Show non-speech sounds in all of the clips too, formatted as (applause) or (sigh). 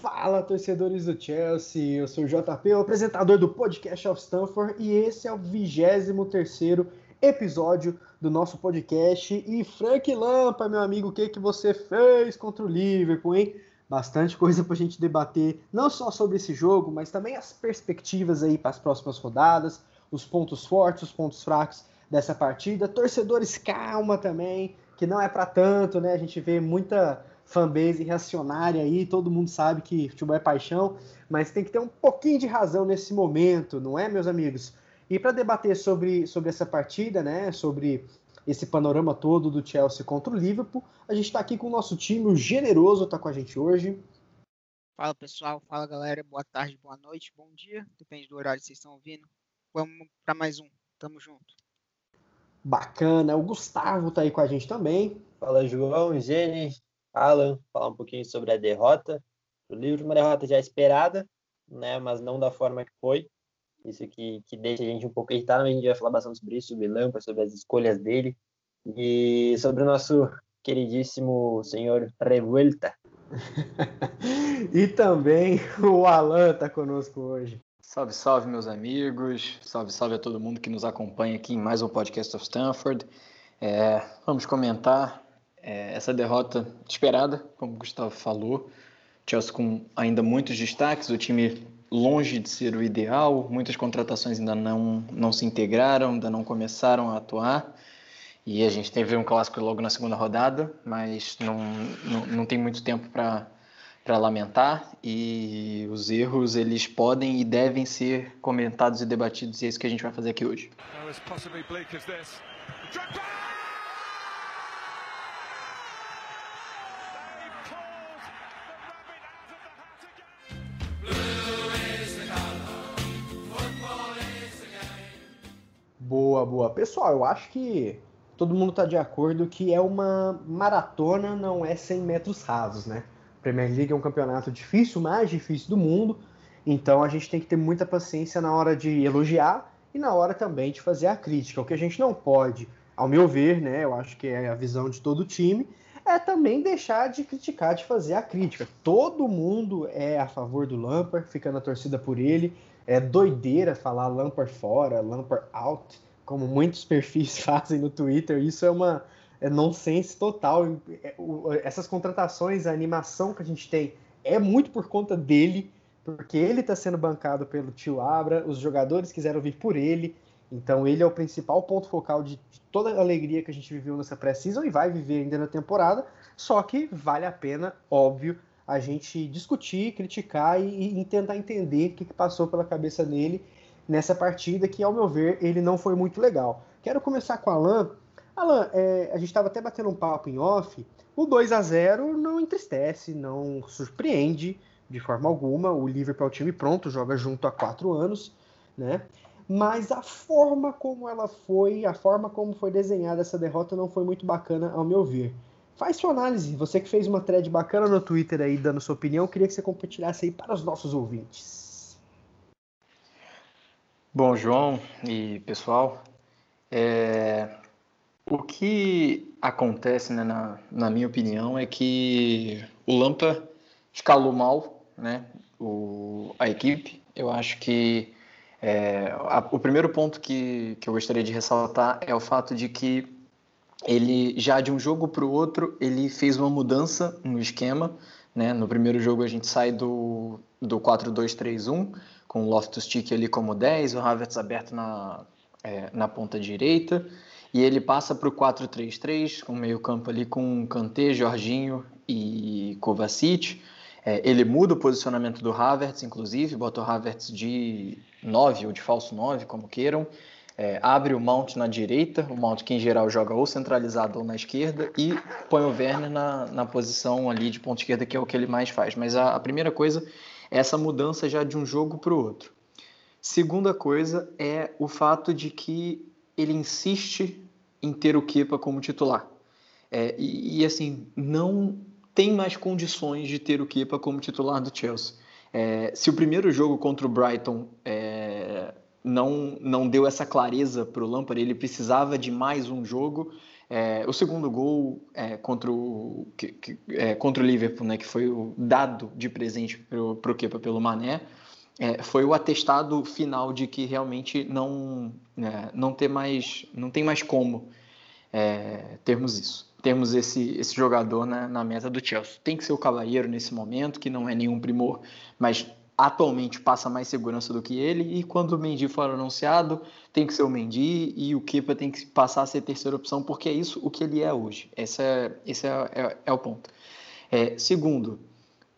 Fala, torcedores do Chelsea, eu sou o JP, o apresentador do Podcast of Stanford, e esse é o 23º episódio do nosso podcast. E Frank Lampa, meu amigo, o que, que você fez contra o Liverpool, hein? Bastante coisa para a gente debater, não só sobre esse jogo, mas também as perspectivas aí para as próximas rodadas, os pontos fortes, os pontos fracos dessa partida. Torcedores, calma também, que não é para tanto, né? A gente vê muita fanbase reacionária aí, todo mundo sabe que futebol é paixão, mas tem que ter um pouquinho de razão nesse momento, não é, meus amigos? E para debater sobre, sobre essa partida, né, sobre esse panorama todo do Chelsea contra o Liverpool, a gente está aqui com o nosso time, o Generoso está com a gente hoje. Fala pessoal, fala galera, boa tarde, boa noite, bom dia, depende do horário que vocês estão ouvindo. Vamos para mais um, tamo junto. Bacana, o Gustavo tá aí com a gente também. Fala João, Gene, Alan, falar um pouquinho sobre a derrota do livro, uma derrota já esperada, né, mas não da forma que foi. Isso que, que deixa a gente um pouco irritado, mas a gente vai falar bastante sobre isso, sobre Lampard, sobre as escolhas dele e sobre o nosso queridíssimo senhor Revuelta. (laughs) e também o Alan está conosco hoje. Salve, salve, meus amigos. Salve, salve a todo mundo que nos acompanha aqui em mais um podcast of Stanford. É, vamos comentar é, essa derrota esperada, como o Gustavo falou, Chelsea com ainda muitos destaques, o time longe de ser o ideal, muitas contratações ainda não, não se integraram, ainda não começaram a atuar. E a gente teve um clássico logo na segunda rodada, mas não, não, não tem muito tempo para lamentar e os erros eles podem e devem ser comentados e debatidos e é isso que a gente vai fazer aqui hoje. Boa, boa. Pessoal, eu acho que todo mundo está de acordo que é uma maratona, não é 100 metros rasos, né? Premier League é um campeonato difícil, mais difícil do mundo, então a gente tem que ter muita paciência na hora de elogiar e na hora também de fazer a crítica. O que a gente não pode, ao meu ver, né, eu acho que é a visão de todo o time, é também deixar de criticar, de fazer a crítica. Todo mundo é a favor do Lampard, fica na torcida por ele, é doideira falar Lampard fora, Lampard out, como muitos perfis (laughs) fazem no Twitter. Isso é uma é nonsense total. É, essas contratações, a animação que a gente tem é muito por conta dele, porque ele está sendo bancado pelo tio Abra, os jogadores quiseram vir por ele. Então ele é o principal ponto focal de, toda a alegria que a gente viveu nessa pré-season e vai viver ainda na temporada. Só que vale a pena, óbvio, a gente discutir, criticar e, e tentar entender o que, que passou pela cabeça dele nessa partida, que ao meu ver ele não foi muito legal. Quero começar com o Alan. Alan, é, a gente estava até batendo um papo em off. O 2 a 0 não entristece, não surpreende de forma alguma. O Liverpool é o time pronto, joga junto há quatro anos, né? Mas a forma como ela foi, a forma como foi desenhada essa derrota não foi muito bacana, ao meu ver. Faz sua análise. Você que fez uma thread bacana no Twitter aí, dando sua opinião, queria que você compartilhasse aí para os nossos ouvintes. Bom, João e pessoal, é... o que acontece, né, na, na minha opinião, é que o Lampa escalou mal né, o, a equipe. Eu acho que é, a, o primeiro ponto que, que eu gostaria de ressaltar é o fato de que ele já de um jogo para o outro ele fez uma mudança no esquema. Né? No primeiro jogo a gente sai do, do 4-2-3-1 com o Loftus-Cheek ali como 10, o Havertz aberto na, é, na ponta direita e ele passa para o 4-3-3 com meio campo ali com Kanté, Jorginho e Kovacic. É, ele muda o posicionamento do Havertz, inclusive, bota o Havertz de 9 ou de falso 9, como queiram, é, abre o Mount na direita, o Mount que em geral joga ou centralizado ou na esquerda, e põe o Werner na, na posição ali de ponta esquerda, que é o que ele mais faz. Mas a, a primeira coisa essa mudança já de um jogo para o outro. Segunda coisa é o fato de que ele insiste em ter o Kepa como titular. É, e, e, assim, não tem mais condições de ter o Kepa como titular do Chelsea. É, se o primeiro jogo contra o Brighton é, não, não deu essa clareza para o Lampard, ele precisava de mais um jogo. É, o segundo gol é, contra, o, que, que, é, contra o Liverpool, né, que foi o dado de presente para o Kepa pelo Mané, é, foi o atestado final de que realmente não, é, não, ter mais, não tem mais como é, termos isso. Termos esse, esse jogador na, na meta do Chelsea. Tem que ser o Cavaleiro nesse momento, que não é nenhum primor, mas atualmente passa mais segurança do que ele, e quando o Mendy for anunciado, tem que ser o Mendy e o Kepa tem que passar a ser terceira opção, porque é isso o que ele é hoje. Esse é, esse é, é, é o ponto. É, segundo,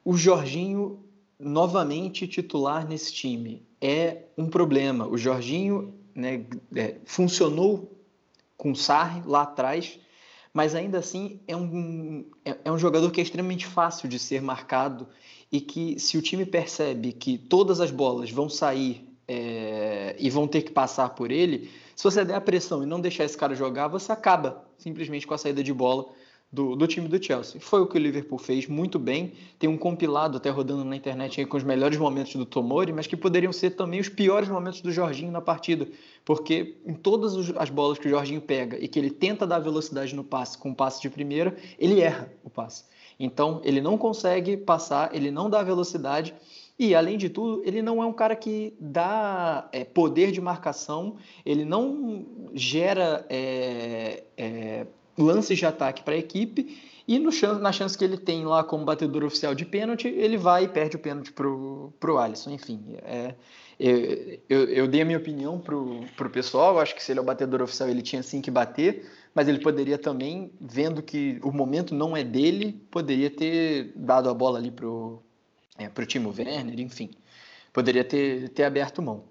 o Jorginho novamente titular nesse time é um problema. O Jorginho né, é, funcionou com o Sarri lá atrás, mas ainda assim é um, é, é um jogador que é extremamente fácil de ser marcado e que se o time percebe que todas as bolas vão sair é, e vão ter que passar por ele, se você der a pressão e não deixar esse cara jogar, você acaba simplesmente com a saída de bola do, do, time do Chelsea. Foi o que o Liverpool fez muito bem. Tem um compilado até rodando na internet com os melhores momentos do Tomori, mas que poderiam ser também os piores momentos do Jorginho na partida, porque em todas as bolas que o Jorginho pega e que ele tenta dar velocidade no passe com o passe de primeira, ele erra o passe. Então, ele não consegue passar, ele não dá velocidade e, além de tudo, ele não é um cara que dá é, poder de marcação, ele não gera é, é, lances de ataque para a equipe. E no, na chance que ele tem lá como batedor oficial de pênalti, ele vai e perde o pênalti para o Alisson. Enfim, é, eu, eu, eu, dei a minha opinião para o pessoal. Eu acho que se ele é o batedor oficial, ele tinha sim que bater mas ele poderia também, vendo que o momento não é dele, poderia ter dado a bola ali pro, é, pro Timo Werner, enfim, poderia ter, ter aberto mão.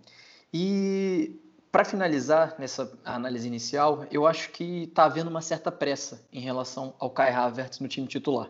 E para finalizar nessa análise inicial, eu acho que está havendo uma certa pressa em relação ao Kai Havertz no time titular.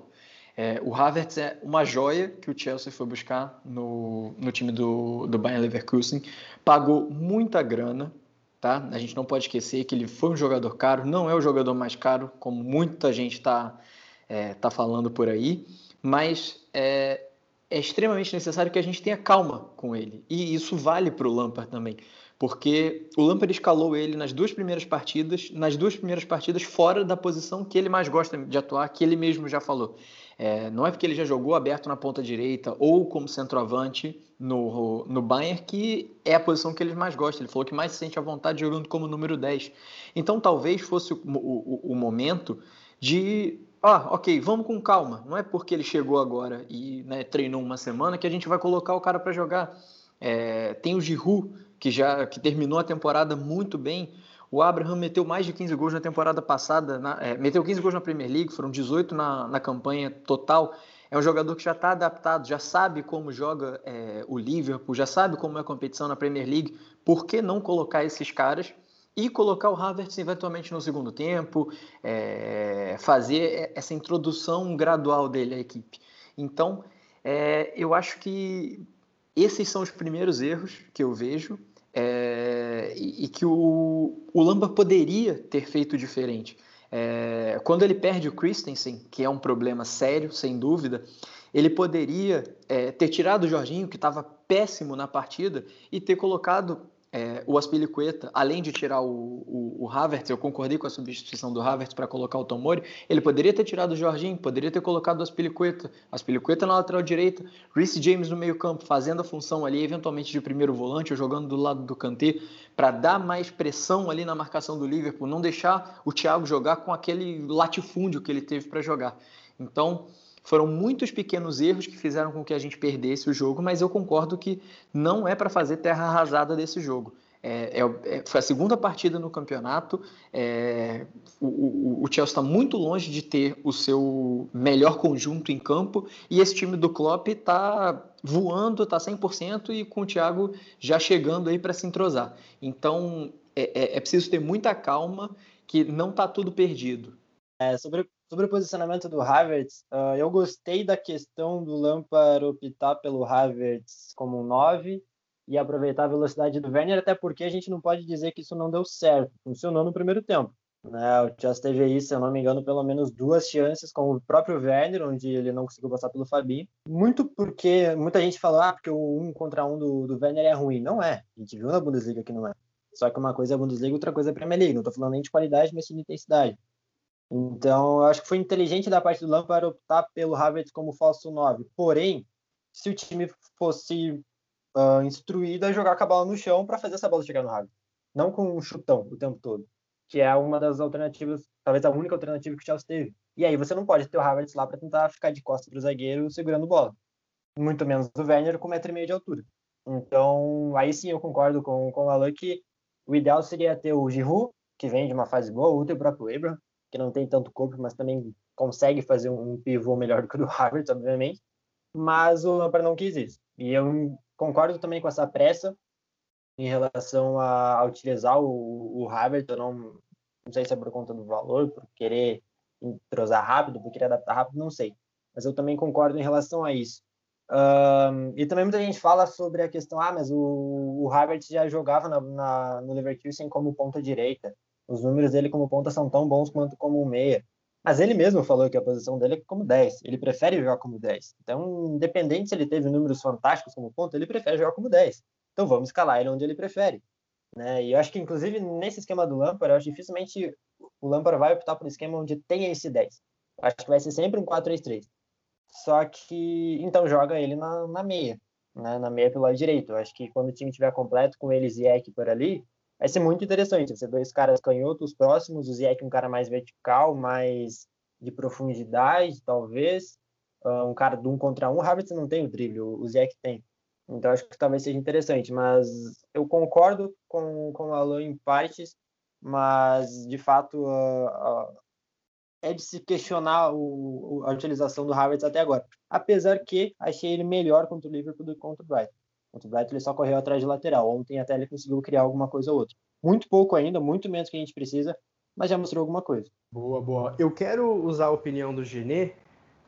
É, o Havertz é uma joia que o Chelsea foi buscar no, no time do, do Bayern Leverkusen, pagou muita grana, tá? A gente não pode esquecer que ele foi um jogador caro, não é o jogador mais caro, como muita gente está é, tá falando por aí, mas é, é, extremamente necessário que a gente tenha calma com ele. E isso vale para o Lampard também, porque o Lampard escalou ele nas duas primeiras partidas, nas duas primeiras partidas fora da posição que ele mais gosta de atuar, que ele mesmo já falou. É, não é porque ele já jogou aberto na ponta direita ou como centroavante no, no Bayern que é a posição que ele mais gosta. Ele falou que mais se sente à vontade jogando como número 10. Então talvez fosse o, o, o momento de ah, ok, vamos com calma. Não é porque ele chegou agora e né, treinou uma semana que a gente vai colocar o cara para jogar. É, tem o Giroud, que já que terminou a temporada muito bem. O Abraham meteu mais de 15 gols na temporada passada, na, é, meteu 15 gols na Premier League, foram 18 na, na campanha total. É um jogador que já está adaptado, já sabe como joga é, o Liverpool, já sabe como é a competição na Premier League. Por que não colocar esses caras e colocar o Havertz eventualmente no segundo tempo, é, fazer essa introdução gradual dele à equipe? Então, é, eu acho que esses são os primeiros erros que eu vejo e, que o, o Lamba poderia ter feito diferente. É, quando ele perde o Christensen, que é um problema sério, sem dúvida, ele poderia é, ter tirado o Jorginho, que estava péssimo na partida, e ter colocado é, o Aspilicueta, além de tirar o, o, o, Havertz, eu concordei com a substituição do Havertz para colocar o Tomori, ele poderia ter tirado o Jorginho, poderia ter colocado o Aspilicueta, Aspilicueta na lateral direita, Reece James no meio campo, fazendo a função ali, eventualmente de primeiro volante, ou jogando do lado do Kanté, para dar mais pressão ali na marcação do Liverpool, não deixar o Thiago jogar com aquele latifúndio que ele teve para jogar. Então, foram muitos pequenos erros que fizeram com que a gente perdesse o jogo, mas eu concordo que não é para fazer terra arrasada desse jogo. É, é, é foi a segunda partida no campeonato. É, o, o, o, Chelsea está muito longe de ter o seu melhor conjunto em campo e esse time do Klopp está voando, está 100% e com o Thiago já chegando aí para se entrosar. Então é, é, é preciso ter muita calma que não está tudo perdido. Sobre Sobre o posicionamento do Havertz, uh, eu gostei da questão do Lampard optar pelo Havertz como um 9 e aproveitar a velocidade do Werner, até porque a gente não pode dizer que isso não deu certo. Funcionou no primeiro tempo. Né? O Chelsea teve aí, se eu não me engano, pelo menos duas chances com o próprio Werner, onde ele não conseguiu passar pelo Fabinho. Muito porque muita gente falou ah, porque o um contra um do, do Werner é ruim. Não é. A gente viu na Bundesliga que não é. Só que uma coisa é a Bundesliga, outra coisa é a Premier League. Não estou falando nem de qualidade, mas sim de intensidade. Então, eu acho que foi inteligente da parte do Lampard optar pelo Havertz como falso 9. Porém, se o time fosse uh, instruído a jogar com a bola no chão para fazer essa bola chegar no Havertz, não com um chutão o tempo todo, que é uma das alternativas, talvez a única alternativa que o Chelsea teve. E aí você não pode ter o Havertz lá para tentar ficar de costas para o zagueiro segurando bola. Muito menos o Werner com 1,5m de altura. Então, aí sim eu concordo com, com o Alan que o ideal seria ter o Giroud, que vem de uma fase boa, ou o próprio Abraham, que não tem tanto corpo, mas também consegue fazer um pivô melhor do que o do Harvard, obviamente. Mas o Lampard não quis isso. E eu concordo também com essa pressa em relação a, a utilizar o, o Harvard. Eu não, não sei se é por conta do valor, por querer entrosar rápido, por querer adaptar rápido, não sei. Mas eu também concordo em relação a isso. Um, e também muita gente fala sobre a questão, ah, mas o, o Harvard já jogava na, na, no Leverkusen como ponta direita. Os números dele como ponta são tão bons quanto como meia. Mas ele mesmo falou que a posição dele é como 10. Ele prefere jogar como 10. Então, independente se ele teve números fantásticos como ponta, ele prefere jogar como 10. Então, vamos escalar ele onde ele prefere. Né? E eu acho que, inclusive, nesse esquema do Lampard, eu acho dificilmente o Lampard vai optar por um esquema onde tenha esse 10. Eu acho que vai ser sempre um 4-3-3. Só que, então, joga ele na, na meia. Né? Na meia pelo lado direito. Eu acho que quando o time estiver completo com eles e Eck por ali, vai ser muito interessante. Você dois caras canhotos próximos, o Ziyech um cara mais vertical, mais de profundidade, talvez. Uh, um cara de um contra um, o Havertz não tem o drible, o Ziyech tem. Então acho que talvez seja interessante, mas eu concordo com, com o Alan em partes, mas de fato uh, uh, é de se questionar o, a utilização do Havertz até agora. Apesar que achei ele melhor contra o Liverpool do que contra o Brighton. Contra o Brighton ele só correu atrás de lateral. Ontem até ele conseguiu criar alguma coisa ou outra. Muito pouco ainda, muito menos que a gente precisa, mas já mostrou alguma coisa. Boa, boa. Eu quero usar a opinião do Genê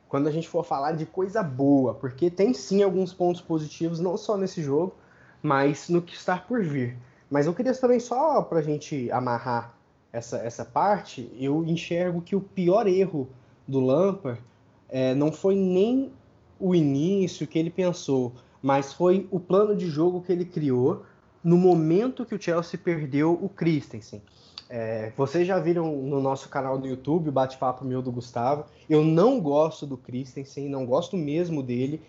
quando a gente for falar de coisa boa, porque tem sim alguns pontos positivos, não só nesse jogo, mas no que está por vir. Mas eu queria também, só para a gente amarrar essa, essa parte, eu enxergo que o pior erro do Lampard é, não foi nem o início que ele pensou, mas foi o plano de jogo que ele criou no momento que o Chelsea perdeu o Christensen. É, vocês já viram no nosso canal do YouTube o bate-papo meu do Gustavo. Eu não gosto do Christensen, não gosto mesmo dele.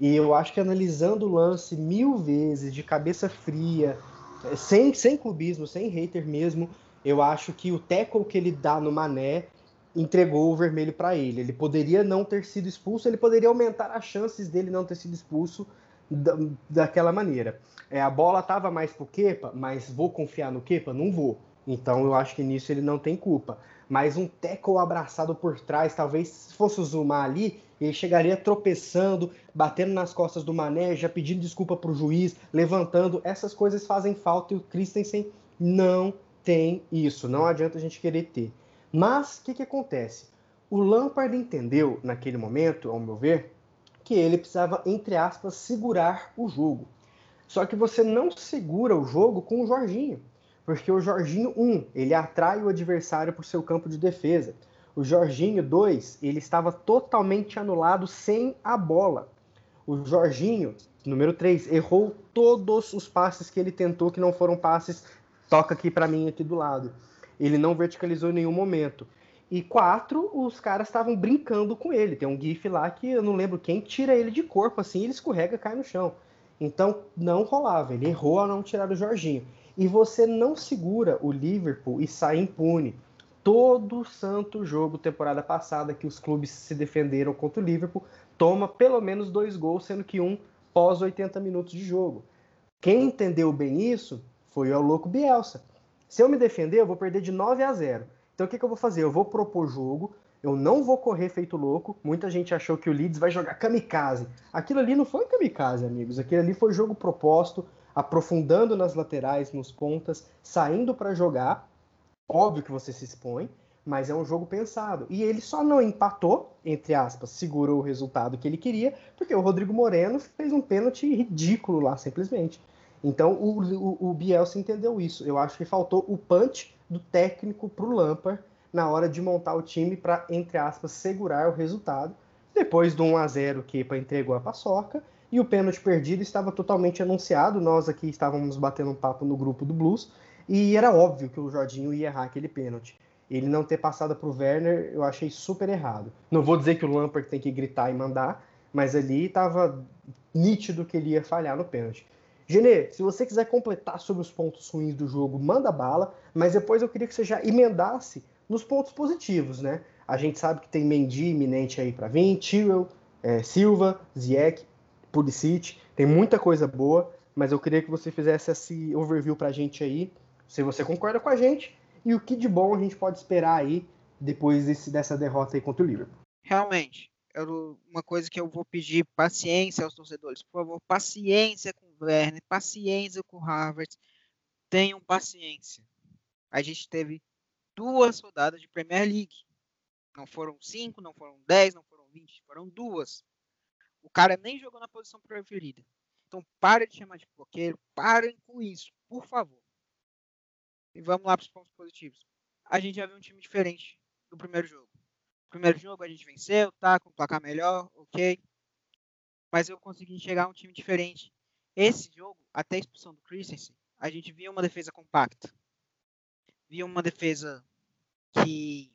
E eu acho que analisando o lance mil vezes, de cabeça fria, é, sem, sem clubismo, sem hater mesmo, eu acho que o tackle que ele dá no Mané entregou o vermelho para ele. Ele poderia não ter sido expulso, ele poderia aumentar as chances dele não ter sido expulso da, daquela maneira. É, a bola estava mais pro Kepa, mas vou confiar no Kepa? Não vou. Então eu acho que nisso ele não tem culpa. Mas um tackle abraçado por trás, talvez se fosse o Zumar ali, ele chegaria tropeçando, batendo nas costas do Mané, já pedindo desculpa pro juiz, levantando. Essas coisas fazem falta e o Christensen não tem isso. Não adianta a gente querer ter. Mas o que, que acontece? O Lampard entendeu naquele momento, ao meu ver, que ele precisava, entre aspas, segurar o jogo. Só que você não segura o jogo com o Jorginho, porque o Jorginho, um, ele atrai o adversário para o seu campo de defesa. O Jorginho, dois, ele estava totalmente anulado sem a bola. O Jorginho, número três, errou todos os passes que ele tentou, que não foram passes, toca aqui para mim aqui do lado. Ele não verticalizou em nenhum momento. E quatro, os caras estavam brincando com ele. Tem um GIF lá que eu não lembro quem tira ele de corpo assim, ele escorrega cai no chão. Então não rolava, ele errou a não tirar o Jorginho. E você não segura o Liverpool e sai impune. Todo santo jogo, temporada passada, que os clubes se defenderam contra o Liverpool, toma pelo menos dois gols, sendo que um pós 80 minutos de jogo. Quem entendeu bem isso foi o louco Bielsa. Se eu me defender, eu vou perder de 9 a 0. Então o que, que eu vou fazer? Eu vou propor jogo, eu não vou correr feito louco. Muita gente achou que o Leeds vai jogar kamikaze. Aquilo ali não foi kamikaze, amigos. Aquilo ali foi jogo proposto, aprofundando nas laterais, nos pontas, saindo para jogar. Óbvio que você se expõe, mas é um jogo pensado. E ele só não empatou, entre aspas, segurou o resultado que ele queria, porque o Rodrigo Moreno fez um pênalti ridículo lá, simplesmente. Então o, o, o Bielsa entendeu isso. Eu acho que faltou o punch do técnico para o Lampard na hora de montar o time para, entre aspas, segurar o resultado. Depois do 1 a 0 que Kepa entregou a paçoca e o pênalti perdido estava totalmente anunciado. Nós aqui estávamos batendo um papo no grupo do Blues e era óbvio que o Jorginho ia errar aquele pênalti. ele não ter passado para o Werner, eu achei super errado. Não vou dizer que o Lampard tem que gritar e mandar, mas ali estava nítido que ele ia falhar no pênalti. Genê, se você quiser completar sobre os pontos ruins do jogo, manda bala, mas depois eu queria que você já emendasse nos pontos positivos, né? A gente sabe que tem Mendy iminente aí para vir, Tyrell, é, Silva, Ziyech, Pulisic, tem muita coisa boa, mas eu queria que você fizesse esse overview para a gente aí, se você concorda com a gente, e o que de bom a gente pode esperar aí depois desse, dessa derrota aí contra o Liverpool. Realmente, uma coisa que eu vou pedir paciência aos torcedores, por favor, paciência com o Werner, paciência com o Harvard, tenham paciência. A gente teve duas rodadas de Premier League. Não foram cinco, não foram dez, não foram vinte, foram duas. O cara nem jogou na posição preferida. Então para de chamar de bloqueiro, parem com isso, por favor. E vamos lá para os pontos positivos. A gente já viu um time diferente do primeiro jogo. Primeiro jogo a gente venceu, tá? Com placar melhor, ok. Mas eu consegui enxergar um time diferente. Esse jogo, até a expulsão do Christensen, a gente via uma defesa compacta. Via uma defesa que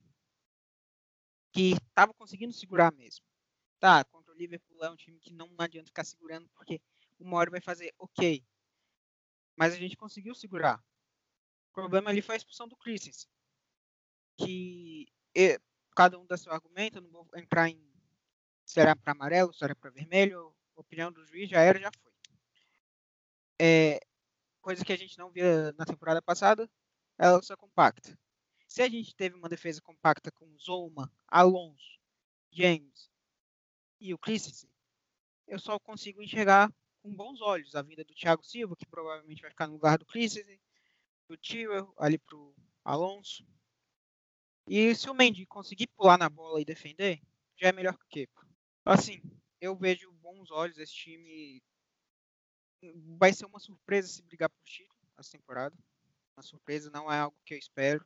que estava conseguindo segurar mesmo. Tá, contra o Liverpool é um time que não adianta ficar segurando porque uma hora vai fazer ok. Mas a gente conseguiu segurar. O problema ali foi a expulsão do Christensen. Que cada um dá seu argumento, não vou entrar em se era para amarelo, se era para vermelho, opinião do juiz já era, já foi. É, coisa que a gente não via na temporada passada, ela só compacta. Se a gente teve uma defesa compacta com Zoma, Alonso, James e o Christensen, eu só consigo enxergar com bons olhos a vinda do Thiago Silva, que provavelmente vai ficar no lugar do Christensen, do Tio ali pro Alonso, e se o Mendy conseguir pular na bola e defender, já é melhor que o Kepa. Assim, eu vejo bons olhos esse time. Vai ser uma surpresa se brigar por título essa temporada. Uma surpresa não é algo que eu espero.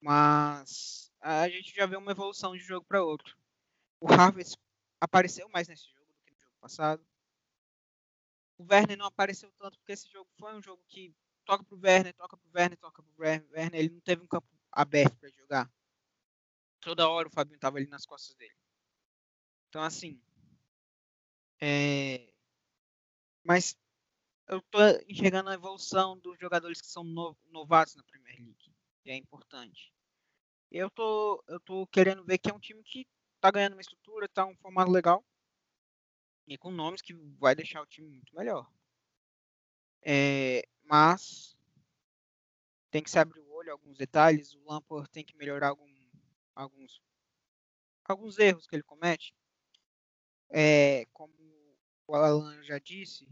Mas a gente já vê uma evolução de jogo para outro. O Harvest apareceu mais nesse jogo do que no jogo passado. O Werner não apareceu tanto porque esse jogo foi um jogo que toca pro Werner, toca pro Werner, toca pro Werner. Ele não teve um campo aberto para jogar. Toda hora o Fabinho tava ali nas costas dele. Então, assim. É... Mas eu tô enxergando a evolução dos jogadores que são no, novatos na Premier League. E é importante. Eu tô, eu tô querendo ver que é um time que tá ganhando uma estrutura, tá um formato legal. E com nomes que vai deixar o time muito melhor. É, mas tem que se abrir alguns detalhes. O Lampard tem que melhorar algum, alguns, alguns erros que ele comete. É, como o Alan já disse,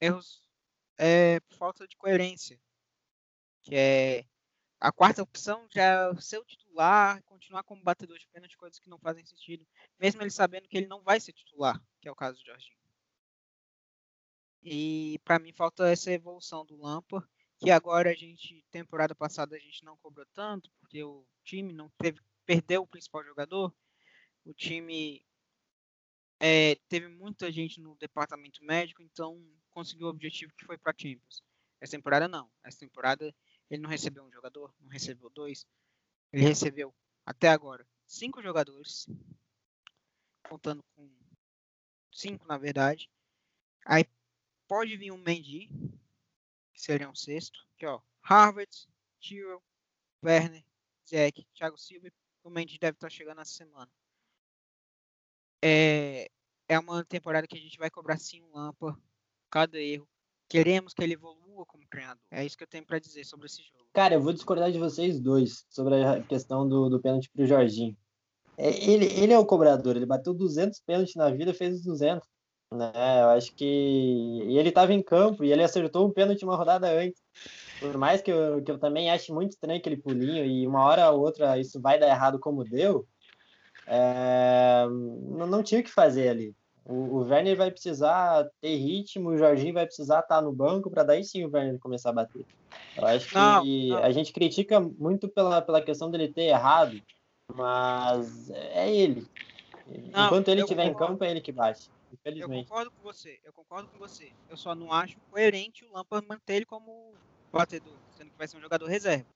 erros é falta de coerência. Que é a quarta opção já é ser o titular, continuar como batedor de pênalti, coisas que não fazem sentido, mesmo ele sabendo que ele não vai ser titular, que é o caso do Jorginho. E para mim falta essa evolução do Lampard que agora a gente, temporada passada, a gente não cobrou tanto, porque o time não teve, perdeu o principal jogador, o time é, teve muita gente no departamento médico, então conseguiu o objetivo que foi para Champions. Essa temporada não. Essa temporada ele não recebeu um jogador, não recebeu dois. Ele recebeu até agora cinco jogadores, contando com cinco na verdade. Aí pode vir um Mendy, que seria um sexto. Aqui, ó. Harvard, Tyrell, Werner, Zeke, Thiago Silva e o Mendes deve estar chegando essa semana. É, é uma temporada que a gente vai cobrar sim um Lampa, cada erro. Queremos que ele evolua como treinador. É isso que eu tenho para dizer sobre esse jogo. Cara, eu vou discordar de vocês dois sobre a questão do, do pênalti pro Jorginho. É, ele, ele é o cobrador, ele bateu 200 pênaltis na vida, fez os 200 né? Eu acho que e ele estava em campo e ele acertou um pênalti uma rodada antes. Por mais que eu, que eu também ache muito estranho aquele pulinho e uma hora ou outra isso vai dar errado como deu, é... não, não tinha o que fazer ali. O, o Werner vai precisar ter ritmo, o Jorginho vai precisar estar no banco para daí sim o Werner começar a bater. Eu acho que não, não. a gente critica muito pela, pela questão dele ter errado, mas é ele. Não, Enquanto ele estiver em campo, é ele que bate. Eu concordo com você, eu concordo com você. Eu só não acho coerente o Lampard manter ele como batedor, sendo que vai ser um jogador reserva.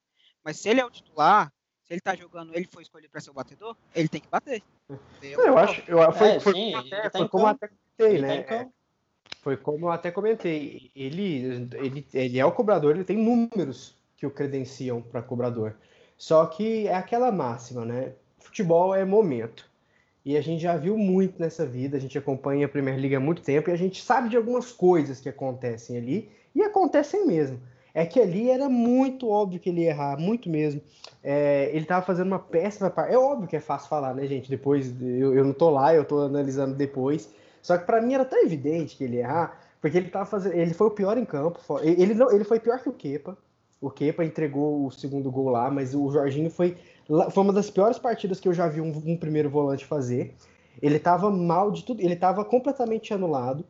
Mas se ele é o titular, se ele tá jogando, ele foi escolhido para ser o batedor, ele tem que bater. Eu, eu acho, eu, foi, É, foi, sim, como ele até- tá foi como até comentei, Ele tá né? campo. Foi como eu até comentei. Ele, ele, ele é o cobrador, ele tem números que o credenciam para cobrador. Só que é aquela máxima, né? Futebol é momento. E a gente já viu muito nessa vida, a gente acompanha a Premier League há muito tempo e a gente sabe de algumas coisas que acontecem ali e acontecem mesmo. É que ali era muito óbvio que ele ia errar, muito mesmo. É, ele tava fazendo uma péssima parte. É óbvio que é fácil falar, né, gente? Depois, eu, eu não tô lá, eu tô analisando depois. Só que para mim era tão evidente que ele ia errar, porque ele tava fazendo. Ele foi o pior em campo. Ele, não, ele foi pior que o Kepa. O Kepa entregou o segundo gol lá, mas o Jorginho foi. Foi uma das piores partidas que eu já vi um, um primeiro volante fazer. Ele tava mal de tudo, ele tava completamente anulado,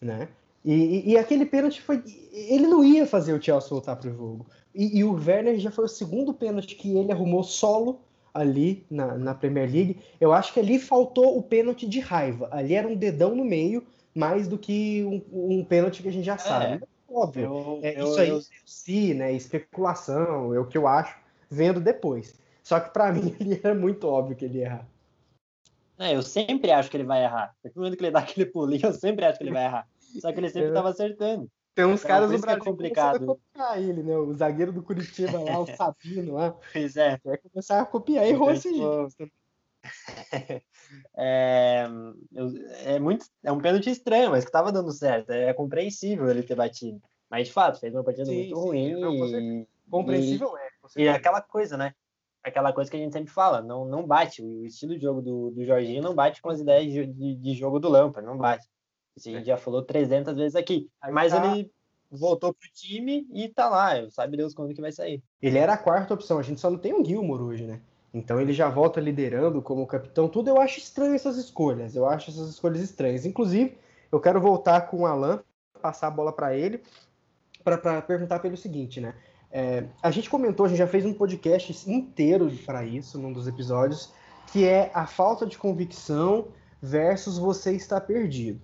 né? E, e- e aquele pênalti foi. Ele não ia fazer o Chelsea voltar pro jogo. E, e o Werner já foi o segundo pênalti que ele arrumou solo ali na, na Premier League. Eu acho que ali faltou o pênalti de raiva. Ali era um dedão no meio, mais do que um, um pênalti que a gente já sabe. Óbvio. Eu, É, eu- isso aí eu- sim, né? Especulação, é o que eu acho, vendo depois. Só que pra (laughs) mim ele era muito óbvio que ele ia errar. é, eu sempre acho que ele vai errar. No momento que ele dá aquele pulinho, eu sempre acho que ele vai errar. Só que ele sempre É. tava acertando. Tem uns Então, caras do é Brasil complicado. começando a copiar ele, né? O zagueiro do Curitiba lá, o (laughs) Sabino lá. Pois é. Vai começar a copiar. Errou esse jeito. (laughs) É, eu- é muito, é um pênalti estranho, mas que tava dando certo. É compreensível ele ter batido. Mas de fato, fez uma partida Sim, muito sim, ruim. não, e, Compreensível é. com e aquela coisa, né? Aquela coisa que a gente sempre fala, não, não bate. O estilo de jogo do, do Jorginho não bate com as ideias de, de, de jogo do Lampard, não bate. Isso a gente já falou 300 vezes aqui. Aí Mas tá- ele voltou pro time e tá lá. Sabe Deus quando que vai sair. Ele era a quarta opção. A gente só não tem um Gilmore hoje, né? Então ele já volta liderando como capitão. Tudo eu acho estranho essas escolhas. Eu acho essas escolhas estranhas. Inclusive, eu quero voltar com o Alan, passar a bola para ele, para perguntar para ele o seguinte, né? É, a gente comentou, a gente já fez um podcast inteiro para isso, num dos episódios, que é a falta de convicção versus você estar perdido.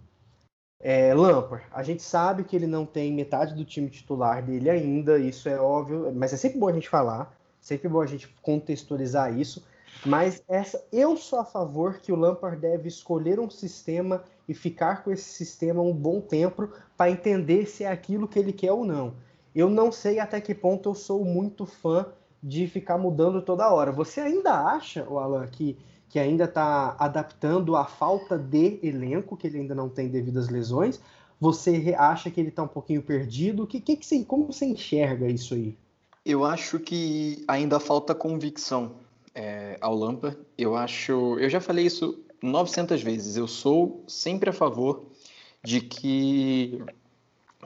É, Lampard, a gente sabe que ele não tem metade do time titular dele ainda, isso é óbvio, mas é sempre bom a gente falar, sempre bom a gente contextualizar isso. Mas essa, eu sou a favor que o Lampard deve escolher um sistema e ficar com esse sistema um bom tempo para entender se é aquilo que ele quer ou não. Eu não sei até que ponto eu sou muito fã de ficar mudando toda hora. Você ainda acha, o Alan, que, que ainda está adaptando a falta de elenco, que ele ainda não tem devido às lesões? Você acha que ele está um pouquinho perdido? Que, que, que você, como você enxerga isso aí? Eu acho que ainda falta convicção é, ao Lampa. Eu acho, eu já falei isso 900 vezes. Eu sou sempre a favor de que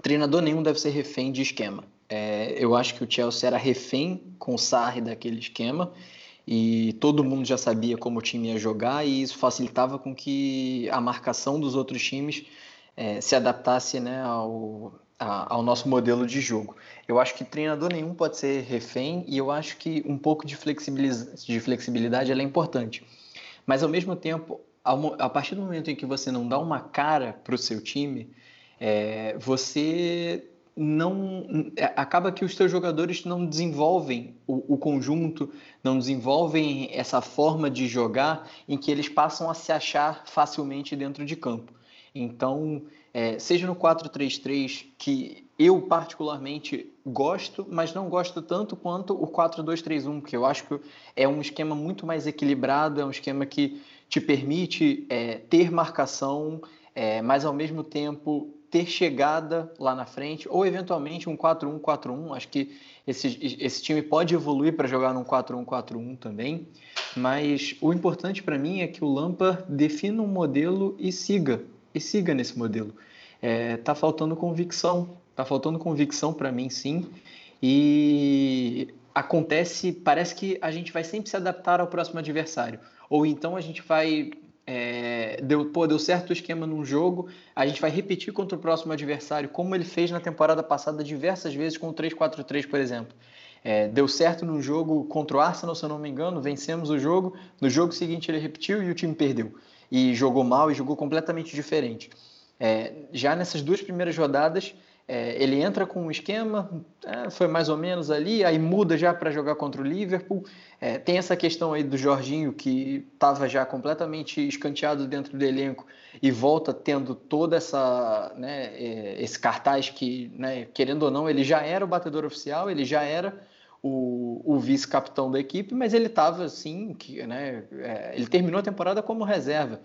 treinador nenhum deve ser refém de esquema. É, eu acho que o Chelsea era refém com o Sarri daquele esquema e todo mundo já sabia como o time ia jogar e isso facilitava com que a marcação dos outros times é, se adaptasse né, ao, a, ao nosso modelo de jogo. Eu acho que treinador nenhum pode ser refém e eu acho que um pouco de, de flexibilidade é importante. Mas ao mesmo tempo, a partir do momento em que você não dá uma cara para o seu time, é, você não acaba que os seus jogadores não desenvolvem o, o, conjunto, não desenvolvem essa forma de jogar em que eles passam a se achar facilmente dentro de campo. Então, é, seja no 4-3-3, que eu particularmente gosto, mas não gosto tanto quanto o 4-2-3-1, que eu acho que é um esquema muito mais equilibrado, é um esquema que te permite é, ter marcação, é, mas ao mesmo tempo ter chegada lá na frente, ou eventualmente um 4-1-4-1. Acho que esse, esse time pode evoluir para jogar num 4-1-4-1 também, mas o importante para mim é que o Lampa defina um modelo e siga, e siga nesse modelo. É, tá faltando convicção, tá faltando convicção para mim sim, e acontece, parece que a gente vai sempre se adaptar ao próximo adversário, ou então a gente vai é, deu, pô, deu certo o esquema num jogo, a gente vai repetir contra o próximo adversário, como ele fez na temporada passada diversas vezes com o 3-4-3, por exemplo. É, deu certo num jogo contra o Arsenal, se eu não me engano, vencemos o jogo, no jogo seguinte ele repetiu e o time perdeu. E jogou mal e jogou completamente diferente. É, já nessas duas primeiras rodadas, é, ele entra com um esquema, é, foi mais ou menos ali, aí muda já para jogar contra o Liverpool. É, tem essa questão aí do Jorginho, que estava já completamente escanteado dentro do elenco e volta tendo toda essa né, é, esse cartaz que, né, querendo ou não, ele já era o batedor oficial, ele já era o, o vice-capitão da equipe, mas ele estava assim, que, né, é, ele terminou a temporada como reserva.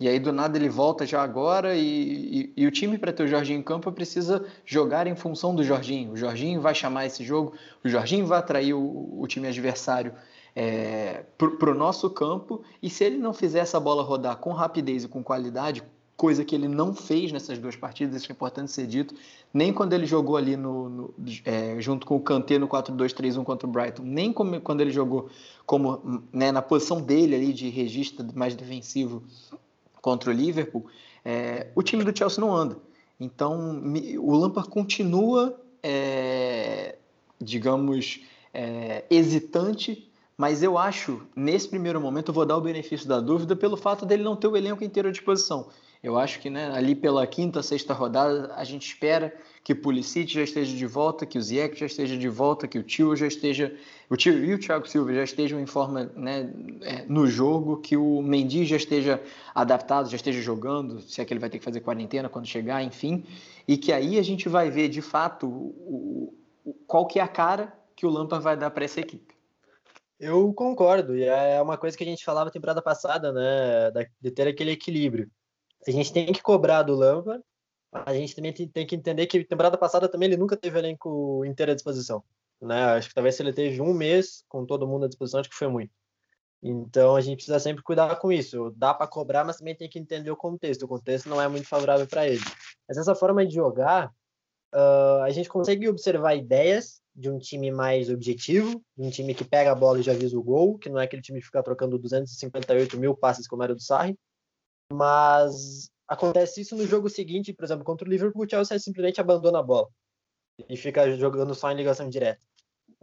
E aí, do nada, ele volta já agora e, e, e o time, para ter o Jorginho em campo, precisa jogar em função do Jorginho. O Jorginho vai chamar esse jogo, o Jorginho vai atrair o, o time adversário é, para o nosso campo. E se ele não fizer essa bola rodar com rapidez e com qualidade, coisa que ele não fez nessas duas partidas, isso é importante ser dito, nem quando ele jogou ali no, no é, junto com o Kanté no 4-2-3-1 contra o Brighton, nem como, quando ele jogou como né, na posição dele ali de registro mais defensivo contra o Liverpool, é, o time do Chelsea não anda. Então, o Lampard continua, é, digamos, é, hesitante, mas eu acho, nesse primeiro momento, eu vou dar o benefício da dúvida pelo fato dele não ter o elenco inteiro à disposição. Eu acho que né, ali pela quinta, sexta rodada, a gente espera que o Pulisic já esteja de volta, que o Ziyech já esteja de volta, que o Tio já esteja, o Tio e o Thiago Silva já estejam em forma né, é, no jogo, que o Mendy já esteja adaptado, já esteja jogando, se é que ele vai ter que fazer quarentena quando chegar, enfim, e que aí a gente vai ver de fato o, o, qual que é a cara que o Lampard vai dar para essa equipe. Eu concordo, e é uma coisa que a gente falava temporada passada, né, de ter aquele equilíbrio a gente tem que cobrar do Lampa, a gente também tem que entender que temporada passada também ele nunca teve elenco inteiro à disposição. Né? Acho que talvez se ele teve um mês com todo mundo à disposição, acho que foi muito. Então a gente precisa sempre cuidar com isso. Dá para cobrar, mas também tem que entender o contexto. O contexto não é muito favorável para ele. Mas essa forma de jogar, uh, a gente consegue observar ideias de um time mais objetivo, de um time que pega a bola e já visa o gol, que não é aquele time que fica trocando 258 mil passes como era do Sarri. Mas acontece isso no jogo seguinte, por exemplo, contra o Liverpool, o Chelsea simplesmente abandona a bola e fica jogando só em ligação direta.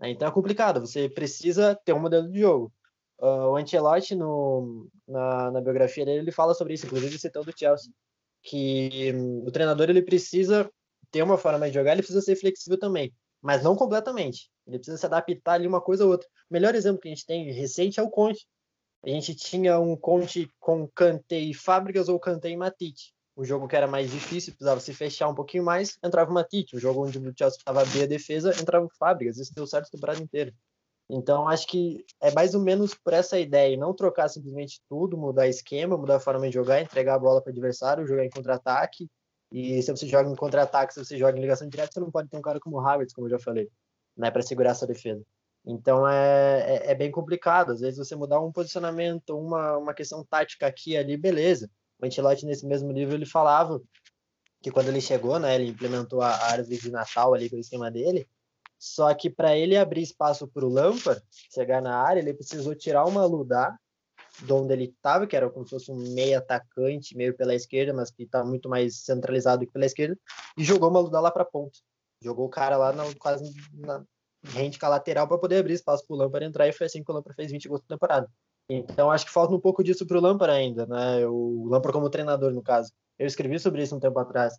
Então é complicado, você precisa ter um modelo de jogo. Uh, o Ancelotti, no, na, na, biografia dele, ele fala sobre isso, inclusive citando o Chelsea, que um, o treinador ele precisa ter uma forma de jogar, ele precisa ser flexível também, mas não completamente. Ele precisa se adaptar ali uma coisa ou outra. O melhor exemplo que a gente tem recente é o Conte. A gente tinha um Conte com Kanté e Fábricas ou Kanté e Matite. O jogo que era mais difícil, precisava se fechar um pouquinho mais, entrava o Matite. O jogo onde o Chelsea estava bem a defesa, entrava o Fábricas. Isso deu certo a temporada inteira. Então, acho que é mais ou menos por essa ideia, não trocar simplesmente tudo, mudar esquema, mudar a forma de jogar, entregar a bola para o adversário, jogar em contra-ataque. E se você joga em contra-ataque, se você joga em ligação direta, você não pode ter um cara como o Havertz, como eu já falei, né, para segurar essa defesa. Então é, é, é, bem complicado. Às vezes você mudar um posicionamento, uma, uma questão tática aqui ali, beleza. O Ancelotti, nesse mesmo livro, ele falava que quando ele chegou, né, ele implementou a árvore de Natal ali com o esquema dele. Só que para ele abrir espaço para o Lampard chegar na área, ele precisou tirar uma Ludá de onde ele estava, que era como se fosse um meio atacante, meio pela esquerda, mas que está muito mais centralizado que pela esquerda, e jogou uma Ludá lá para ponta. Jogou o cara lá na, quase na, rende com a lateral para poder abrir espaço para o Lampard entrar e foi assim que o Lampard fez 20 gols na temporada. Então acho que falta um pouco disso para o Lampard ainda, né? O Lampard como treinador no caso. Eu escrevi sobre isso um tempo atrás.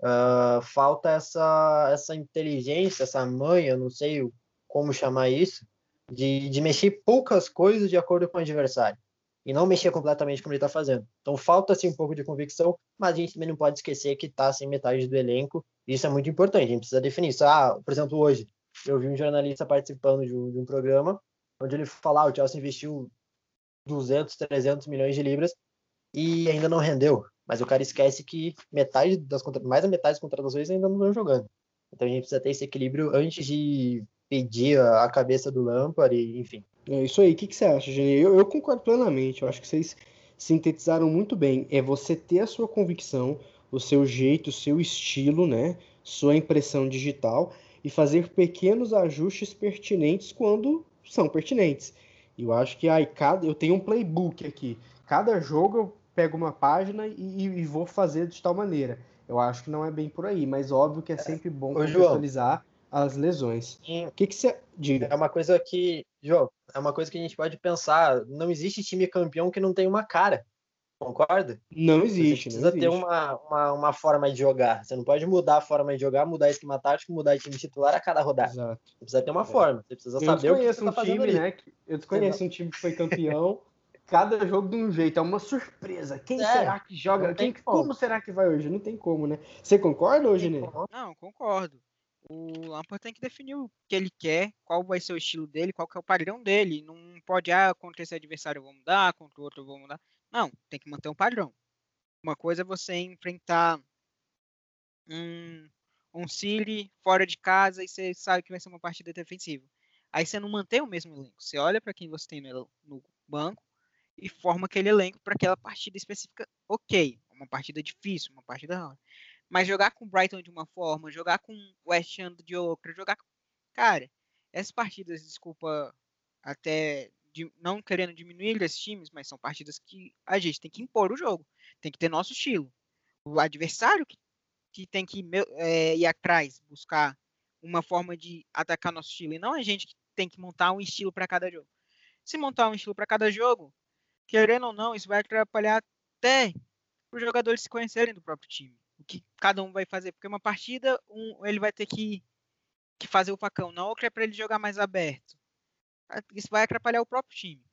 Uh, falta essa essa inteligência, essa manha, não sei como chamar isso, de, de mexer poucas coisas de acordo com o adversário e não mexer completamente como ele está fazendo. Então falta assim um pouco de convicção, mas a gente também não pode esquecer que está sem metade do elenco. E isso é muito importante. A gente precisa definir isso. Ah, por exemplo, hoje eu vi um jornalista participando de um, de um programa onde ele falava: ah, o Chelsea investiu 200, 300 milhões de libras e ainda não rendeu. Mas o cara esquece que metade das mais da metade das contratações ainda não estão jogando. Então a gente precisa ter esse equilíbrio antes de pedir a cabeça do Lampard, e, enfim. É isso aí. O que, que você acha, Gene? Eu, eu concordo plenamente. Eu acho que vocês sintetizaram muito bem. É você ter a sua convicção, o seu jeito, o seu estilo, né? Sua impressão digital e fazer pequenos ajustes pertinentes quando são pertinentes. Eu acho que aí cada eu tenho um playbook aqui. Cada jogo eu pego uma página e, e vou fazer de tal maneira. Eu acho que não é bem por aí, mas óbvio que é sempre bom contextualizar as lesões. O que, que você diga? É uma coisa que, João, é uma coisa que a gente pode pensar. Não existe time campeão que não tem uma cara. Concorda? Não existe. Você precisa não ter existe. uma, uma, uma forma de jogar. Você não pode mudar a forma de jogar, mudar esquema tático, mudar time titular a cada rodada. Exato. Você precisa ter uma forma. Você precisa Eu saber o que desconheço você tá um fazendo time, né? que- Eu desconheço um time que foi campeão. (laughs) Cada jogo de um jeito, é uma surpresa. Quem É, será que joga? Quem, como. como será que vai hoje? Não tem como, né? Você concorda hoje, Ney? Não, concordo. O Lampard tem que definir o que ele quer, qual vai ser o estilo dele, qual que é o padrão dele. Não pode, ah, contra esse adversário eu vou mudar, contra o outro eu vou mudar. Não, tem que manter um padrão. Uma coisa é você enfrentar um, um City fora de casa e você sabe que vai ser uma partida defensiva. Aí você não mantém o mesmo elenco. Você olha para quem você tem no, no banco e forma aquele elenco para aquela partida específica. Ok, uma partida difícil, uma partida hard. Mas jogar com Brighton de uma forma, jogar com West Ham de outra, jogar com... Cara, essas partidas, desculpa até não querendo diminuir esses times, mas são partidas que a gente tem que impor o jogo. Tem que ter nosso estilo. O adversário que, que tem que é, ir atrás, buscar uma forma de atacar nosso estilo. E não a gente que tem que montar um estilo para cada jogo. Se montar um estilo para cada jogo, querendo ou não, isso vai atrapalhar até os jogadores se conhecerem do próprio time. O que cada um vai fazer. Porque uma partida, um, ele vai ter que, que fazer o facão. Na outra é para ele jogar mais aberto. Isso vai atrapalhar o próprio time.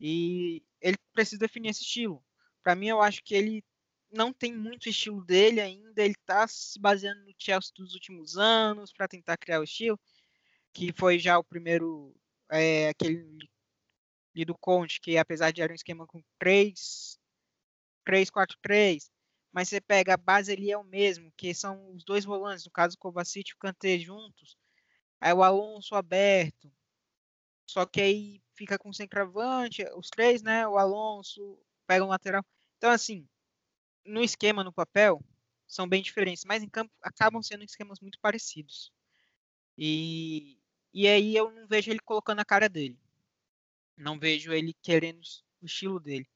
E ele precisa definir esse estilo. Para mim, eu acho que ele não tem muito estilo dele ainda. Ele está se baseando no Chelsea dos últimos anos para tentar criar o estilo. Que foi já o primeiro. É, aquele do Conte, que apesar de era um esquema com 3, 3, 4, 3, mas você pega a base ali é o mesmo, que são os dois volantes, no caso o Kovacic e o Kanté juntos, aí o Alonso aberto, só que aí fica com o centroavante, os três, né, o Alonso pega um lateral, então assim, no esquema, no papel, são bem diferentes, mas em campo acabam sendo esquemas muito parecidos, e, e aí eu não vejo ele colocando a cara dele, não vejo ele querendo o estilo dele.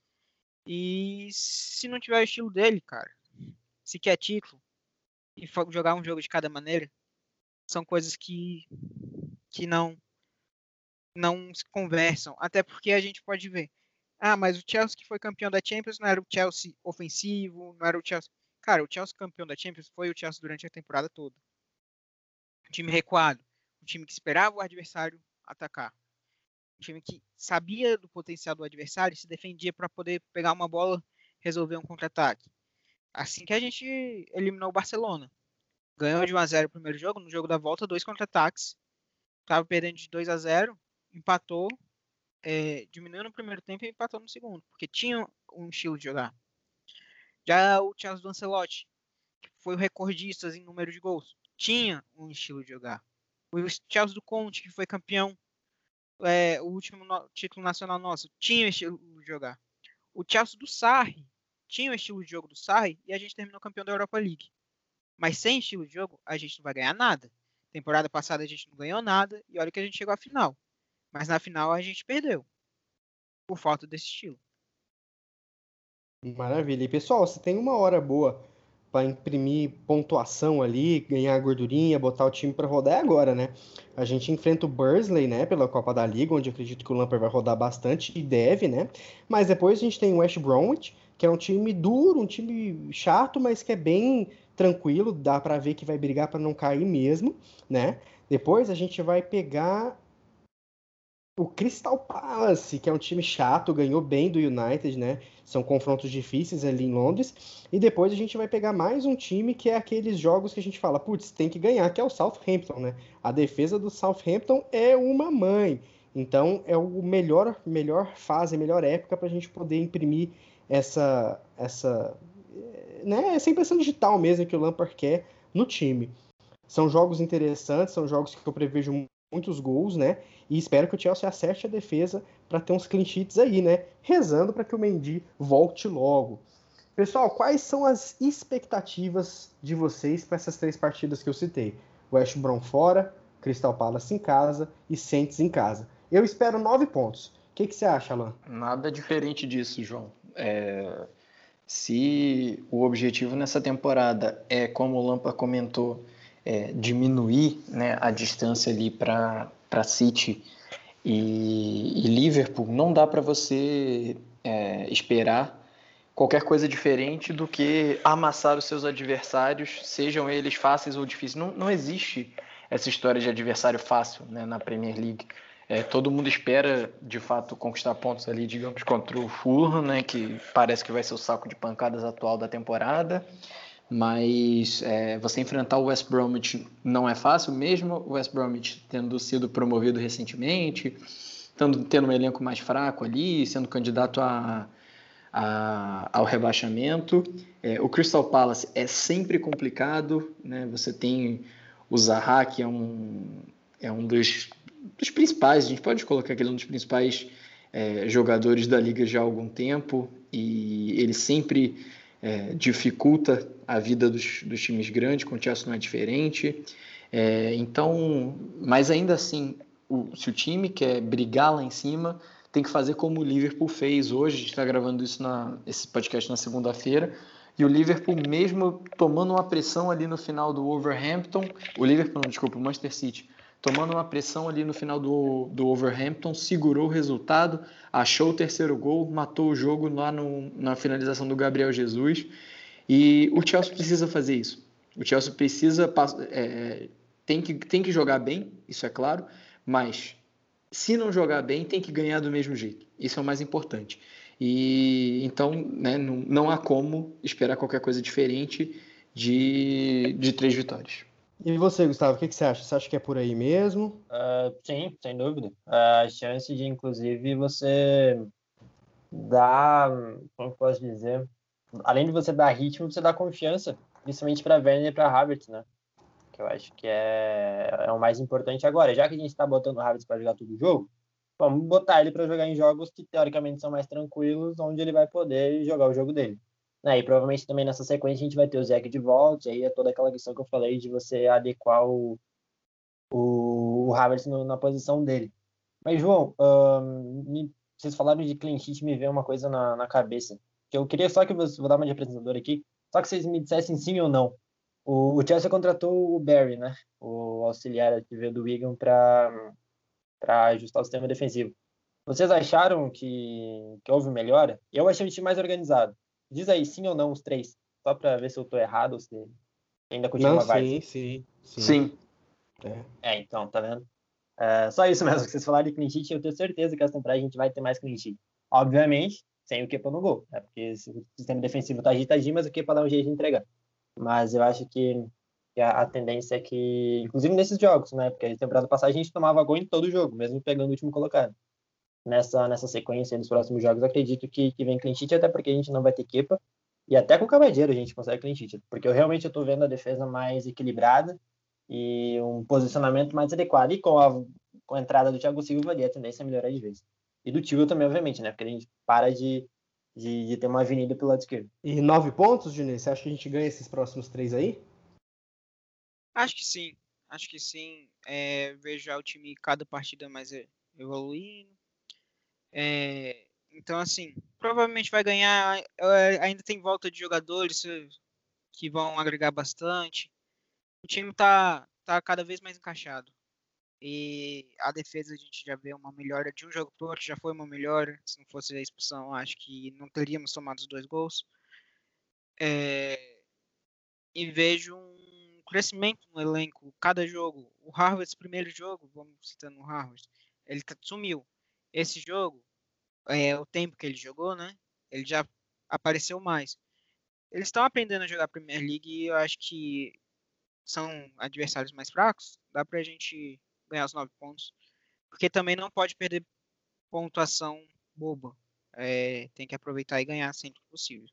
E se não tiver o estilo dele, cara, se quer título e jogar um jogo de cada maneira, são coisas que que não não se conversam. Até porque a gente pode ver, ah, mas o Chelsea que foi campeão da Champions não era o Chelsea ofensivo, não era o Chelsea. Cara, o Chelsea campeão da Champions foi o Chelsea durante a temporada toda. Um time recuado, um time que esperava o adversário atacar um time que sabia do potencial do adversário e se defendia para poder pegar uma bola, resolver um contra-ataque. Assim que a gente eliminou o Barcelona. Ganhou de 1 a 0 o primeiro jogo, no jogo da volta, dois contra-ataques. Estava perdendo de 2 a 0, empatou, é, diminuiu no primeiro tempo e empatou no segundo, porque tinha um estilo de jogar. Já o Chelsea do Ancelotti, que foi o recordista em número de gols, tinha um estilo de jogar. O Chelsea do Conte, que foi campeão é, o último no, título nacional nosso, tinha o estilo de jogar. O Chelsea do Sarri tinha o estilo de jogo do Sarri e a gente terminou campeão da Europa League. Mas sem estilo de jogo, a gente não vai ganhar nada. Temporada passada a gente não ganhou nada e olha que a gente chegou à final. Mas na final a gente perdeu. Por falta desse estilo. Maravilha. E pessoal, você tem uma hora boa para imprimir pontuação ali, ganhar gordurinha, botar o time para rodar é agora, né? A gente enfrenta o Bursley, né, pela Copa da Liga, onde acredito que o Lampard vai rodar bastante e deve, né? Mas depois a gente tem o West Bromwich, que é um time duro, um time chato, mas que é bem tranquilo, dá para ver que vai brigar para não cair mesmo, né? Depois a gente vai pegar o Crystal Palace, que é um time chato, ganhou bem do United, né? São confrontos difíceis ali em Londres. E depois a gente vai pegar mais um time que é aqueles jogos que a gente fala, putz, tem que ganhar, que é o Southampton, né? A defesa do Southampton é uma mãe. Então é o melhor, melhor fase, melhor época para a gente poder imprimir essa, essa, né? Essa impressão digital mesmo que o Lampard quer no time. São jogos interessantes, são jogos que eu prevejo muitos gols, né? E espero que o Chelsea acerte a defesa para ter uns clean sheets aí, né? Rezando para que o Mendy volte logo. Pessoal, quais são as expectativas de vocês para essas três partidas que eu citei? West Brom fora, Crystal Palace em casa e Saints em casa. Eu espero nove pontos. O que, que você acha, Alan? Nada diferente disso, João. É... Se o objetivo nessa temporada é, como o Lampa comentou, é, diminuir né, a distância ali para City e, e, Liverpool, não dá para você é, esperar qualquer coisa diferente do que amassar os seus adversários, sejam eles fáceis ou difíceis. Não, não existe essa história de adversário fácil né, na Premier League. É, todo mundo espera, de fato, conquistar pontos ali, digamos, contra o Fulham, né, que parece que vai ser o saco de pancadas atual da temporada. Mas é, você enfrentar o West Bromwich não é fácil, mesmo o West Bromwich tendo sido promovido recentemente, tendo, tendo um elenco mais fraco ali, sendo candidato a, a, ao rebaixamento. É, o Crystal Palace é sempre complicado, né? Você tem o Zaha, que é um, é um dos, dos principais, a gente pode colocar que ele é um dos principais é, jogadores da liga já há algum tempo, e ele sempre é, dificulta a vida dos, dos, times grandes, com o Chelsea não é diferente. É, então, mas ainda assim, o, se o time quer brigar lá em cima, tem que fazer como o Liverpool fez hoje. A gente está gravando isso na, esse podcast na segunda-feira. E o Liverpool, mesmo tomando uma pressão ali no final do Wolverhampton, o Liverpool, não, desculpa, o Manchester City, tomando uma pressão ali no final do, do Wolverhampton, segurou o resultado, achou o terceiro gol, matou o jogo lá no, na finalização do Gabriel Jesus. E o Chelsea precisa fazer isso. O Chelsea precisa é, tem, que, tem que jogar bem, isso é claro, mas se não jogar bem, tem que ganhar do mesmo jeito. Isso é o mais importante. E então né, não, não há como esperar qualquer coisa diferente de, de três vitórias. E você, Gustavo, o que, que, você acha? Você acha que é por aí mesmo? Uh, sim, sem dúvida. A chance de, inclusive, você dar, como posso dizer, além de você dar ritmo, você dá confiança, principalmente para Werner e para Havertz, né? Que eu acho que é, é o mais importante agora. Já que a gente está botando o Havertz para jogar todo o jogo, vamos botar ele para jogar em jogos que teoricamente são mais tranquilos, onde ele vai poder jogar o jogo dele. Né? E provavelmente também nessa sequência a gente vai ter o Zeke de volta, e aí é toda aquela questão que eu falei de você adequar o, o, o Havertz no, na posição dele. Mas, João, um, me, vocês falaram de clean sheet, me veio uma coisa na, na cabeça. Que eu queria só que você, vou dar uma de apresentador aqui, só que vocês me dissessem sim ou não. O, o Chelsea contratou o Barry, né? O auxiliar que veio do Wigan para para ajustar o sistema defensivo. Vocês acharam que, que houve melhora? Eu achei o time mais organizado. Diz aí sim ou não os três, só para ver se eu estou errado ou se ainda continua não, sim, sim, sim, sim. É. é. então, tá vendo? É, só isso mesmo que vocês falaram de clean sheet, eu tenho certeza que essa temporada a gente vai ter mais clean sheet. Obviamente, sem o Kepa no gol, né? porque o sistema defensivo tá agitadinho, mas o Kepa dá um jeito de entregar. Mas eu acho que que a, a, tendência é que, inclusive nesses jogos, né? Porque a temporada passada a gente tomava gol em todo jogo, mesmo pegando o último colocado. Nessa, nessa sequência dos próximos jogos, acredito que, que vem clean sheet, até porque a gente não vai ter quepa. E até com o Cavadeiro a gente consegue clean sheet, porque eu realmente estou vendo a defesa mais equilibrada e um posicionamento mais adequado. E com a, com a entrada do Thiago Silva ali, a tendência é melhorar de vez. E do Tio também, obviamente, né? Porque a gente para de, de, de ter uma avenida pelo lado esquerdo. E nove pontos, Diniz? Você acha que a gente ganha esses próximos três aí? Acho que sim. Acho que sim. É, vejo já o time cada partida mais evoluindo. É, então, assim, provavelmente vai ganhar. É, ainda tem volta de jogadores que vão agregar bastante. O time tá, tá cada vez mais encaixado. E a defesa a gente já vê uma melhora de um jogo para outro, já foi uma melhora. Se não fosse a expulsão, acho que não teríamos tomado os dois gols. É, e vejo um crescimento no elenco, cada jogo. O Harvard, primeiro jogo, vamos citando o Harvard, ele tá, sumiu. Esse jogo, é o tempo que ele jogou, né? Ele já apareceu mais. Eles estão aprendendo a jogar Premier League e eu acho que são adversários mais fracos. Dá pra gente ganhar os nove pontos. Porque também não pode perder pontuação boba. É, tem que aproveitar e ganhar sempre que possível.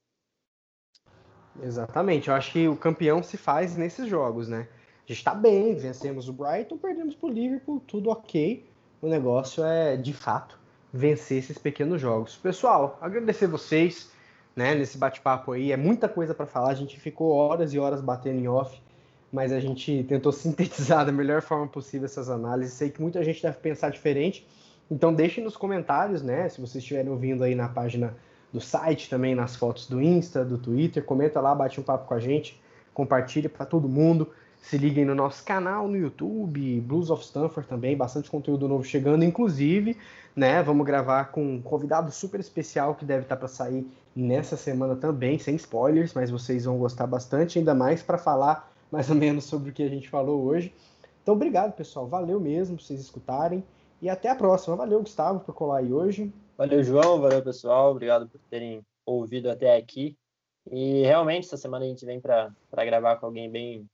Exatamente, eu acho que o campeão se faz nesses jogos, né? A gente tá bem, vencemos o Brighton, perdemos pro Liverpool, tudo ok. O negócio é, de fato, vencer esses pequenos jogos. Pessoal, agradecer vocês, né, nesse bate-papo aí. É muita coisa para falar, a gente ficou horas e horas batendo em off, mas a gente tentou (laughs) sintetizar da melhor forma possível essas análises. Sei que muita gente deve pensar diferente, então deixem nos comentários, né, se vocês estiverem ouvindo aí na página do site, também nas fotos do Insta, do Twitter. Comenta lá, bate um papo com a gente, compartilha para todo mundo. Se liguem no nosso canal no YouTube, Blues of Stanford também, bastante conteúdo novo chegando, inclusive, né? Vamos gravar com um convidado super especial que deve estar tá para sair nessa semana também, sem spoilers, mas vocês vão gostar bastante, ainda mais para falar mais ou menos sobre o que a gente falou hoje. Então, obrigado, pessoal. Valeu mesmo vocês escutarem. E até a próxima. Valeu, Gustavo, por colar aí hoje. Valeu, João. Valeu, pessoal. Obrigado por terem ouvido até aqui. E realmente, essa semana a gente vem para gravar com alguém bem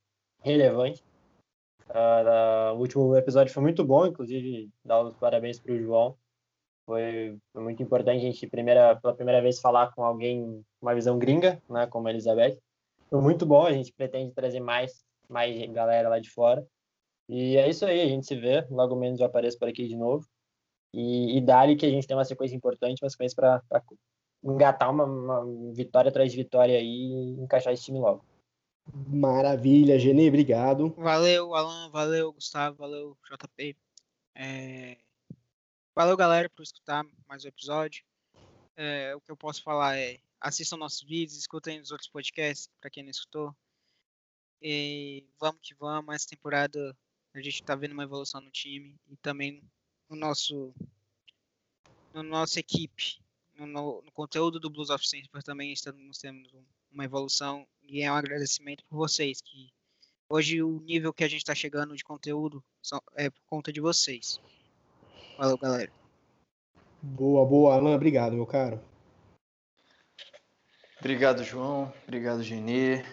relevante. Uh, o último episódio foi muito bom, inclusive, dar os parabéns para o João. Foi, foi, muito importante a gente, primeira, pela primeira vez, falar com alguém uma visão gringa, né, como a Elizabeth. Foi muito bom, a gente pretende trazer mais, mais galera lá de fora. E é isso aí, a gente se vê, logo menos eu apareço por aqui de novo. E, e dali que a gente tem uma sequência importante, uma sequência para engatar uma, uma, vitória atrás de vitória aí e encaixar esse time logo. Maravilha, Gene, obrigado. Valeu, Alan, valeu, Gustavo, valeu, JP. É... Valeu, galera, por escutar mais um episódio. É, o que eu posso falar é assistam nossos vídeos, escutem os outros podcasts, para quem não escutou. E vamos que vamos, essa temporada a gente está vendo uma evolução no time e também no nosso no nossa equipe, no, no conteúdo do Blues of Saints, também estamos tendo uma evolução e é um agradecimento por vocês que hoje o nível que a gente está chegando de conteúdo é por conta de vocês. Valeu, galera. Boa, boa, Alan, obrigado, meu caro. Obrigado, João. Obrigado, Genê.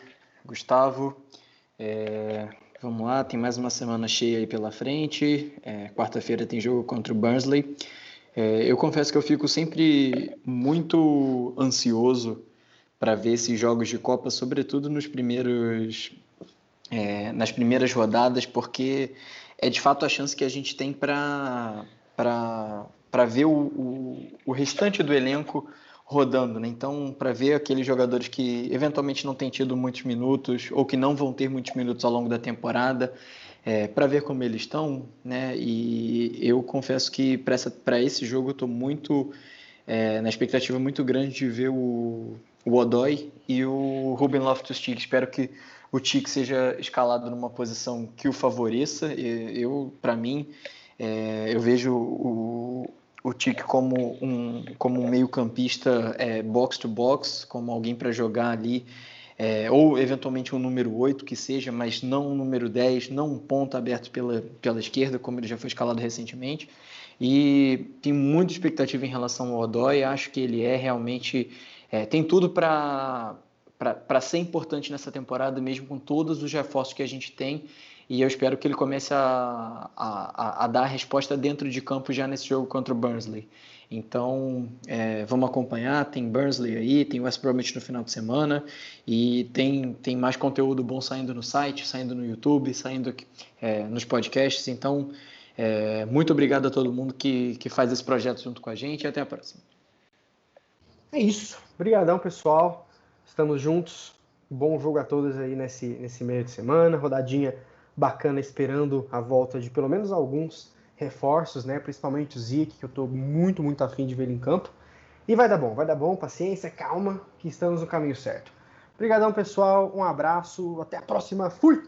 Gustavo. É, vamos lá, tem mais uma semana cheia aí pela frente. É, Quarta-feira tem jogo contra o Burnsley. É, eu confesso que eu fico sempre muito ansioso para ver esses jogos de Copa, sobretudo nos primeiros, é, nas primeiras rodadas, porque é de fato a chance que a gente tem para ver o, o, o restante do elenco rodando, né? Então, para ver aqueles jogadores que eventualmente não têm tido muitos minutos ou que não vão ter muitos minutos ao longo da temporada, é, para ver como eles estão, né? E eu confesso que para esse jogo eu estou muito é, na expectativa muito grande de ver o, o Odoi e o Ruben Loftus-Cheek. Espero que o Cheek seja escalado numa posição que o favoreça. Eu, para mim, é, eu vejo o, o Tic como um, como um meio-campista é, box to box, como alguém para jogar ali, é, ou eventualmente um número 8 que seja, mas não um número 10, não um ponto aberto pela, pela esquerda, como ele já foi escalado recentemente. E tem muita expectativa em relação ao Odói, acho que ele é realmente. É, tem tudo para ser importante nessa temporada, mesmo com todos os reforços que a gente tem e eu espero que ele comece a, a, a dar a resposta dentro de campo já nesse jogo contra o Burnsley. Então, é, vamos acompanhar. Tem Burnsley aí, tem West Bromwich no final de semana e tem, tem mais conteúdo bom saindo no site, saindo no YouTube, saindo é, nos podcasts. Então, é, muito obrigado a todo mundo que, que faz esse projeto junto com a gente e até a próxima. É isso. Obrigadão, pessoal. Estamos juntos. Bom jogo a todos aí nesse, nesse meio de semana. Rodadinha bacana esperando a volta de pelo menos alguns reforços, né? Principalmente o Zeke, que eu estou muito, muito afim de ver ele em campo. E vai dar bom, vai dar bom, paciência, calma, que estamos no caminho certo. Obrigadão, pessoal, um abraço, até a próxima, fui!